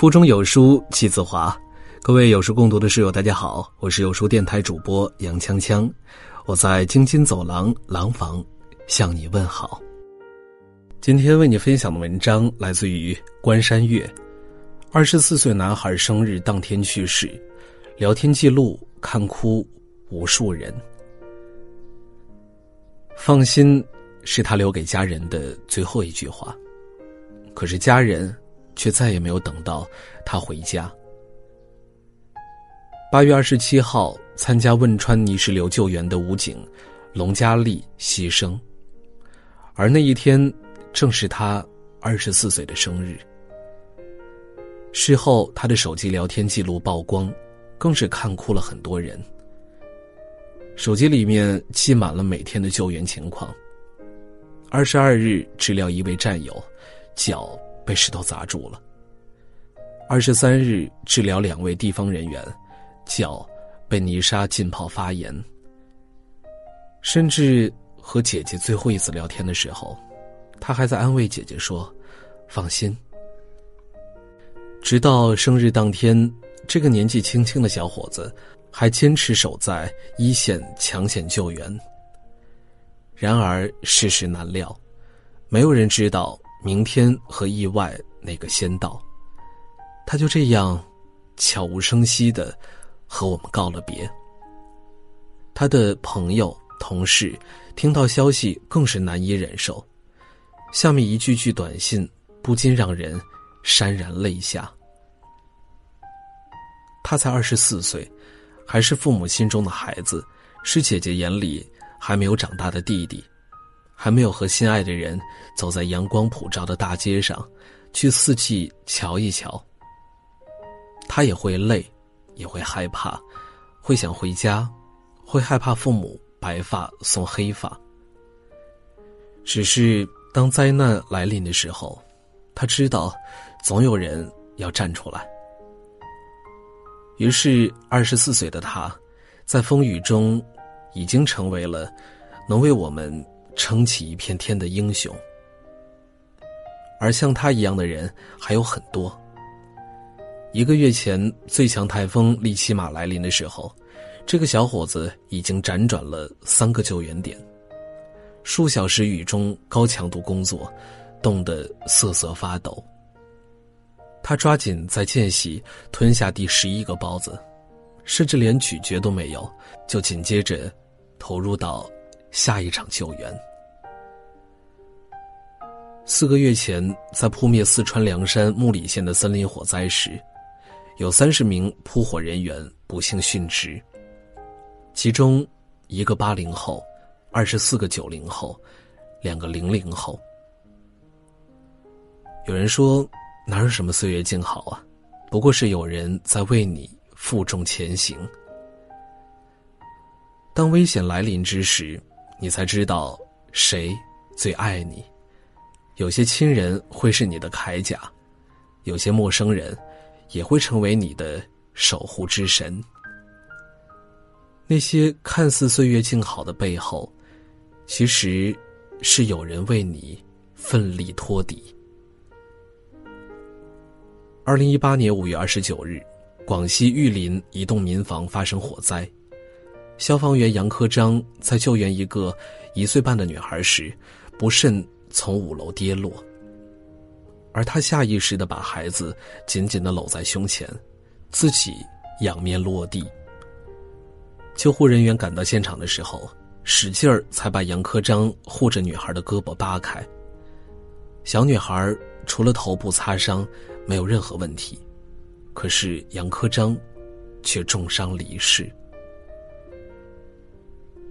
腹中有书气自华，各位有书共读的室友，大家好，我是有书电台主播杨锵锵，我在京津走廊廊坊向你问好。今天为你分享的文章来自于关山月，二十四岁男孩生日当天去世，聊天记录看哭无数人。放心，是他留给家人的最后一句话，可是家人。却再也没有等到他回家。八月二十七号，参加汶川泥石流救援的武警龙佳丽牺牲，而那一天正是他二十四岁的生日。事后，他的手机聊天记录曝光，更是看哭了很多人。手机里面记满了每天的救援情况。二十二日，治疗一位战友，脚。被石头砸住了。二十三日治疗两位地方人员，脚被泥沙浸泡发炎。甚至和姐姐最后一次聊天的时候，他还在安慰姐姐说：“放心。”直到生日当天，这个年纪轻轻的小伙子还坚持守在一线抢险救援。然而世事难料，没有人知道。明天和意外哪个先到？他就这样悄无声息的和我们告了别。他的朋友、同事听到消息更是难以忍受，下面一句句短信不禁让人潸然泪下。他才二十四岁，还是父母心中的孩子，是姐姐眼里还没有长大的弟弟。还没有和心爱的人走在阳光普照的大街上，去四季瞧一瞧。他也会累，也会害怕，会想回家，会害怕父母白发送黑发。只是当灾难来临的时候，他知道，总有人要站出来。于是，二十四岁的他，在风雨中，已经成为了能为我们。撑起一片天的英雄，而像他一样的人还有很多。一个月前，最强台风利奇马来临的时候，这个小伙子已经辗转了三个救援点，数小时雨中高强度工作，冻得瑟瑟发抖。他抓紧在间隙吞下第十一个包子，甚至连咀嚼都没有，就紧接着投入到下一场救援。四个月前，在扑灭四川凉山木里县的森林火灾时，有三十名扑火人员不幸殉职，其中一个八零后，二十四个九零后，两个零零后。有人说，哪有什么岁月静好啊，不过是有人在为你负重前行。当危险来临之时，你才知道谁最爱你。有些亲人会是你的铠甲，有些陌生人也会成为你的守护之神。那些看似岁月静好的背后，其实是有人为你奋力托底。二零一八年五月二十九日，广西玉林一栋民房发生火灾，消防员杨科章在救援一个一岁半的女孩时，不慎。从五楼跌落，而他下意识的把孩子紧紧的搂在胸前，自己仰面落地。救护人员赶到现场的时候，使劲儿才把杨科章护着女孩的胳膊扒开。小女孩除了头部擦伤，没有任何问题，可是杨科章却重伤离世。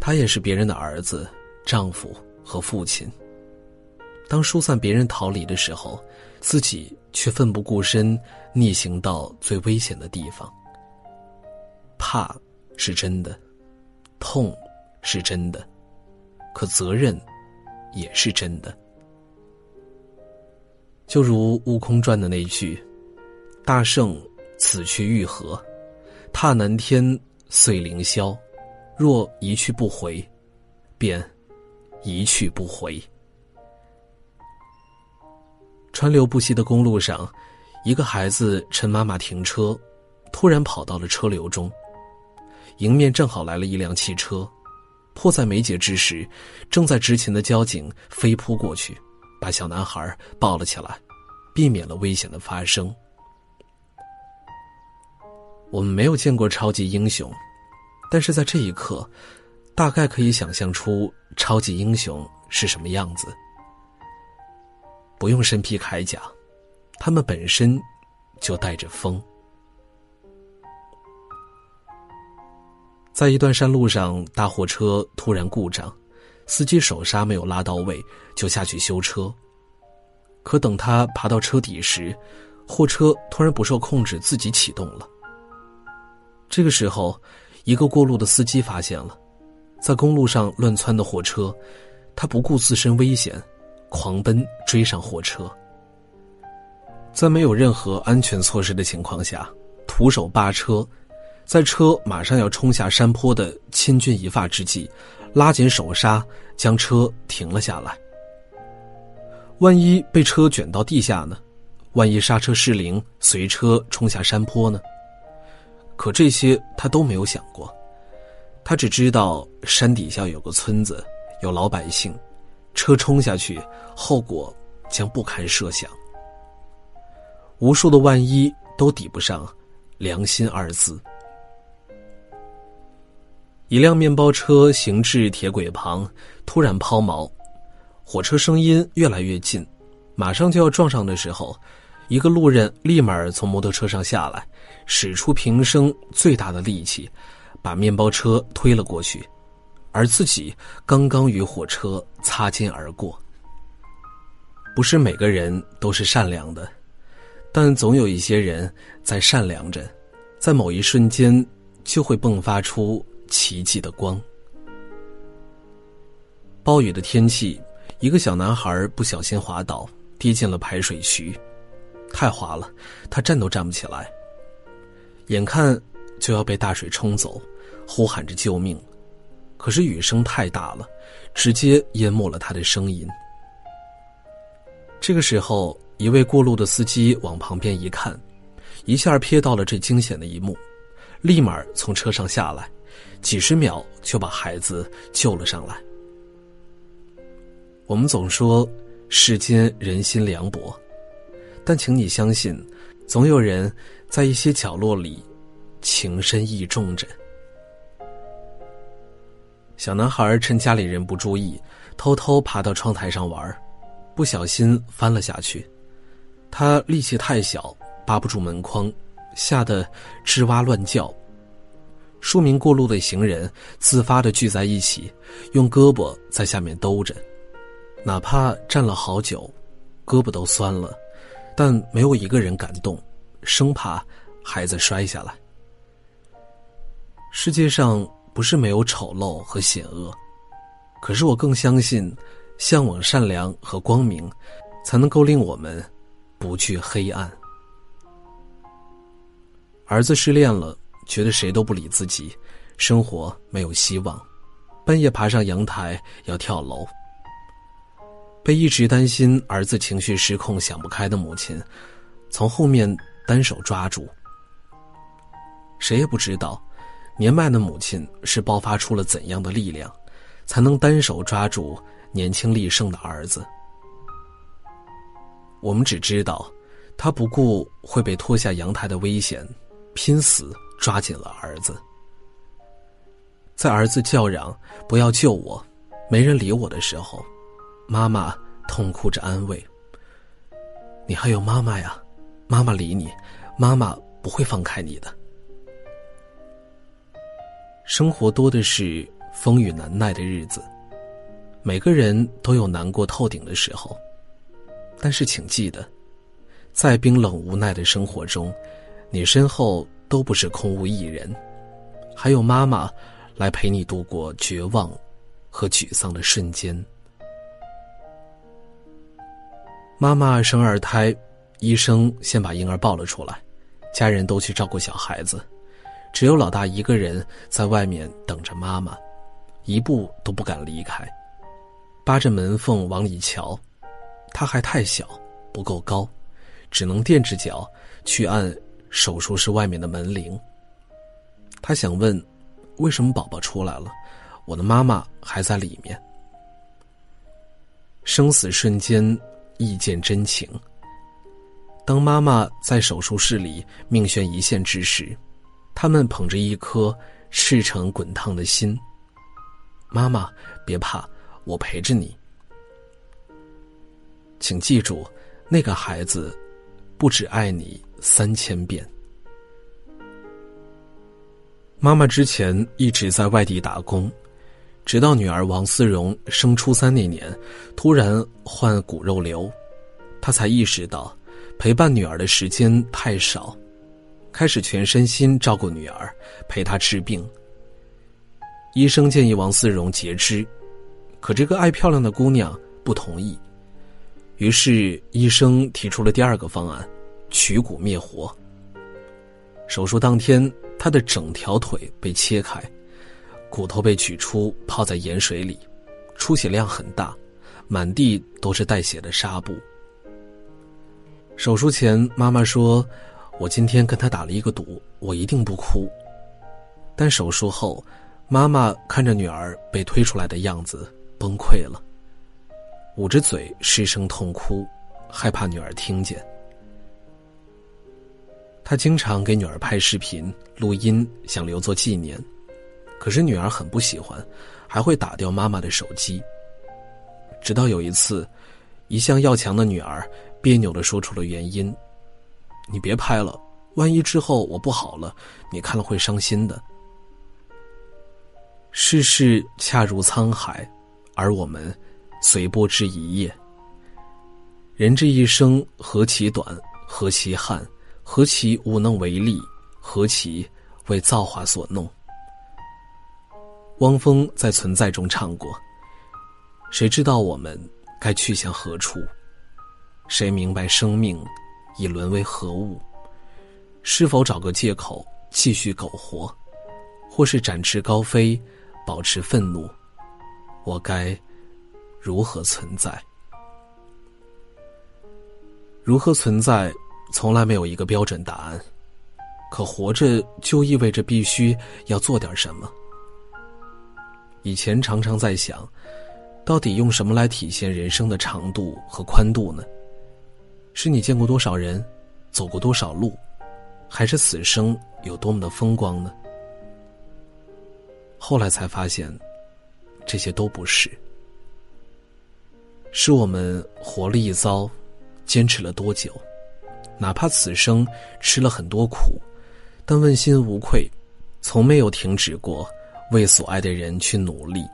他也是别人的儿子、丈夫和父亲。当疏散别人逃离的时候，自己却奋不顾身逆行到最危险的地方。怕是真的，痛是真的，可责任也是真的。就如《悟空传》的那句：“大圣此去欲何？踏南天，碎凌霄。若一去不回，便一去不回。”川流不息的公路上，一个孩子趁妈妈停车，突然跑到了车流中，迎面正好来了一辆汽车，迫在眉睫之时，正在执勤的交警飞扑过去，把小男孩抱了起来，避免了危险的发生。我们没有见过超级英雄，但是在这一刻，大概可以想象出超级英雄是什么样子。不用身披铠甲，他们本身就带着风。在一段山路上，大货车突然故障，司机手刹没有拉到位，就下去修车。可等他爬到车底时，货车突然不受控制，自己启动了。这个时候，一个过路的司机发现了，在公路上乱窜的货车，他不顾自身危险，狂奔追上货车，在没有任何安全措施的情况下，徒手扒车，在车马上要冲下山坡的千钧一发之际，拉紧手刹将车停了下来。万一被车卷到地下呢？万一刹车失灵，随车冲下山坡呢？可这些他都没有想过，他只知道山底下有个村子，有老百姓，车冲下去，后果将不堪设想。无数的万一都抵不上“良心”二字。一辆面包车行至铁轨旁，突然抛锚，火车声音越来越近，马上就要撞上的时候。一个路人立马从摩托车上下来，使出平生最大的力气，把面包车推了过去，而自己刚刚与火车擦肩而过。不是每个人都是善良的，但总有一些人在善良着，在某一瞬间就会迸发出奇迹的光。暴雨的天气，一个小男孩不小心滑倒，跌进了排水渠。太滑了，他站都站不起来。眼看就要被大水冲走，呼喊着救命，可是雨声太大了，直接淹没了他的声音。这个时候，一位过路的司机往旁边一看，一下瞥到了这惊险的一幕，立马从车上下来，几十秒就把孩子救了上来。我们总说世间人心凉薄。但请你相信，总有人在一些角落里情深意重着。小男孩趁家里人不注意，偷偷爬到窗台上玩，不小心翻了下去。他力气太小，扒不住门框，吓得吱哇乱叫。数名过路的行人自发的聚在一起，用胳膊在下面兜着，哪怕站了好久，胳膊都酸了。但没有一个人敢动，生怕孩子摔下来。世界上不是没有丑陋和险恶，可是我更相信，向往善良和光明，才能够令我们不惧黑暗。儿子失恋了，觉得谁都不理自己，生活没有希望，半夜爬上阳台要跳楼。被一直担心儿子情绪失控、想不开的母亲，从后面单手抓住。谁也不知道，年迈的母亲是爆发出了怎样的力量，才能单手抓住年轻力盛的儿子。我们只知道，他不顾会被拖下阳台的危险，拼死抓紧了儿子。在儿子叫嚷“不要救我，没人理我”的时候。妈妈痛哭着安慰：“你还有妈妈呀，妈妈理你，妈妈不会放开你的。”生活多的是风雨难耐的日子，每个人都有难过透顶的时候，但是请记得，在冰冷无奈的生活中，你身后都不是空无一人，还有妈妈来陪你度过绝望和沮丧的瞬间。妈妈生二胎，医生先把婴儿抱了出来，家人都去照顾小孩子，只有老大一个人在外面等着妈妈，一步都不敢离开，扒着门缝往里瞧。他还太小，不够高，只能垫着脚去按手术室外面的门铃。他想问，为什么宝宝出来了，我的妈妈还在里面？生死瞬间，一见真情。当妈妈在手术室里命悬一线之时，他们捧着一颗赤诚滚烫的心。妈妈，别怕，我陪着你。请记住，那个孩子不止爱你三千遍。妈妈之前一直在外地打工，直到女儿王思荣升初三那年，突然患骨肉瘤，她才意识到陪伴女儿的时间太少，开始全身心照顾女儿，陪她治病。医生建议王思荣截肢，可这个爱漂亮的姑娘不同意，于是医生提出了第二个方案：取骨灭活。手术当天。她的整条腿被切开，骨头被取出，泡在盐水里，出血量很大，满地都是带血的纱布。手术前，妈妈说：“我今天跟他打了一个赌，我一定不哭。”但手术后，妈妈看着女儿被推出来的样子，崩溃了，捂着嘴失声痛哭，害怕女儿听见。他经常给女儿拍视频、录音，想留作纪念，可是女儿很不喜欢，还会打掉妈妈的手机。直到有一次，一向要强的女儿别扭的说出了原因：“你别拍了，万一之后我不好了，你看了会伤心的。”世事恰如沧海，而我们随波之一叶。人这一生何其短，何其憾。何其无能为力，何其为造化所弄。汪峰在《存在》中唱过：“谁知道我们该去向何处？谁明白生命已沦为何物？是否找个借口继续苟活，或是展翅高飞，保持愤怒？我该如何存在？如何存在？”从来没有一个标准答案，可活着就意味着必须要做点什么。以前常常在想，到底用什么来体现人生的长度和宽度呢？是你见过多少人，走过多少路，还是此生有多么的风光呢？后来才发现，这些都不是。是我们活了一遭，坚持了多久？哪怕此生吃了很多苦，但问心无愧，从没有停止过为所爱的人去努力。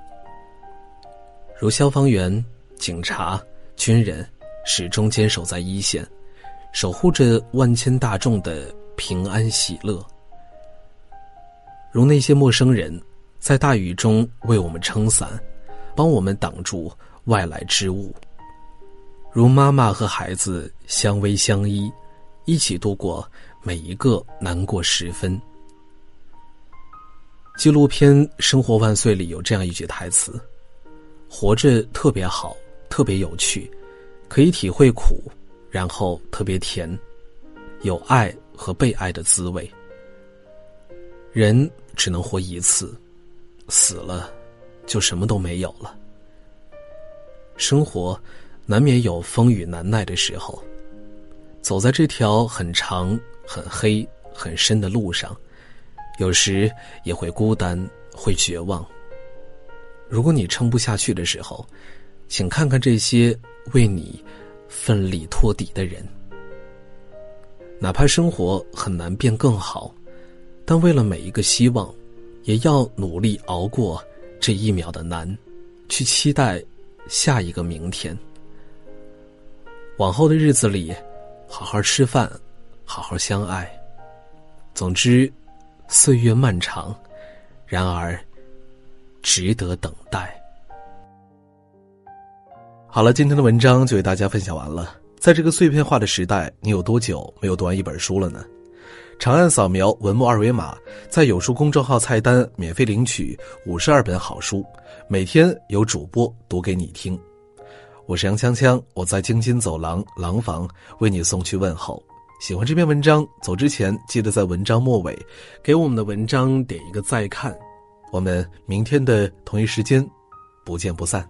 如消防员、警察、军人，始终坚守在一线，守护着万千大众的平安喜乐。如那些陌生人，在大雨中为我们撑伞，帮我们挡住外来之物。如妈妈和孩子相偎相依。一起度过每一个难过时分。纪录片《生活万岁》里有这样一句台词：“活着特别好，特别有趣，可以体会苦，然后特别甜，有爱和被爱的滋味。人只能活一次，死了就什么都没有了。生活难免有风雨难耐的时候。”走在这条很长、很黑、很深的路上，有时也会孤单，会绝望。如果你撑不下去的时候，请看看这些为你奋力托底的人。哪怕生活很难变更好，但为了每一个希望，也要努力熬过这一秒的难，去期待下一个明天。往后的日子里。好好吃饭，好好相爱。总之，岁月漫长，然而值得等待。好了，今天的文章就为大家分享完了。在这个碎片化的时代，你有多久没有读完一本书了呢？长按扫描文末二维码，在有书公众号菜单免费领取五十二本好书，每天有主播读给你听。我是杨锵锵，我在京津走廊廊坊为你送去问候。喜欢这篇文章，走之前记得在文章末尾给我们的文章点一个再看。我们明天的同一时间不见不散。